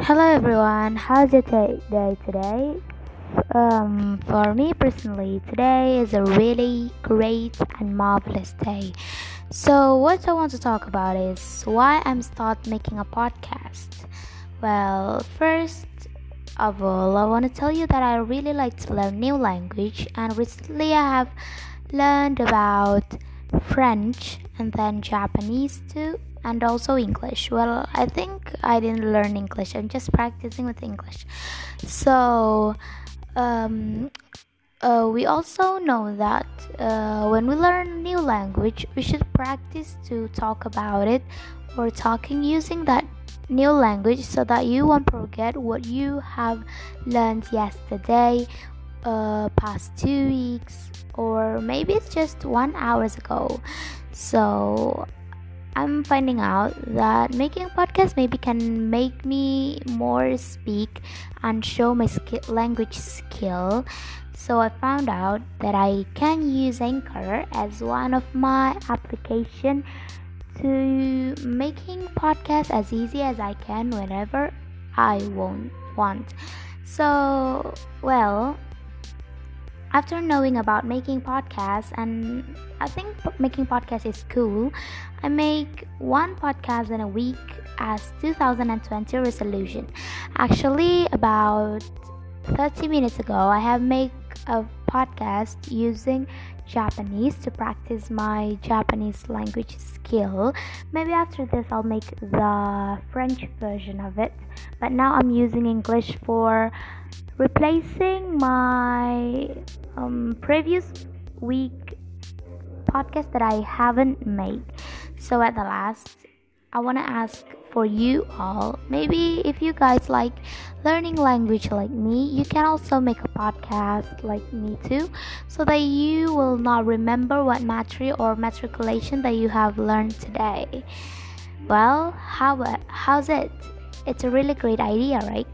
Hello everyone, how's your day today? Um, for me personally, today is a really great and marvelous day. So, what I want to talk about is why I'm start making a podcast. Well, first of all, I want to tell you that I really like to learn new language, and recently I have learned about French and then Japanese too and also English. Well, I think I didn't learn English. I'm just practicing with English. So, um, uh, we also know that uh, when we learn a new language, we should practice to talk about it or talking using that new language so that you won't forget what you have learned yesterday, uh, past two weeks, or maybe it's just one hours ago. So I'm finding out that making a podcast maybe can make me more speak and show my skill, language skill. So I found out that I can use Anchor as one of my application to making podcast as easy as I can whenever I won't want. So well, after knowing about making podcasts and i think making podcasts is cool i make one podcast in a week as 2020 resolution actually about 30 minutes ago i have made a podcast using Japanese to practice my Japanese language skill. Maybe after this, I'll make the French version of it. But now I'm using English for replacing my um, previous week podcast that I haven't made. So at the last, I want to ask for you all. Maybe if you guys like learning language like me, you can also make a podcast like me too, so that you will not remember what matri or matriculation that you have learned today. Well, how how's it? It's a really great idea, right?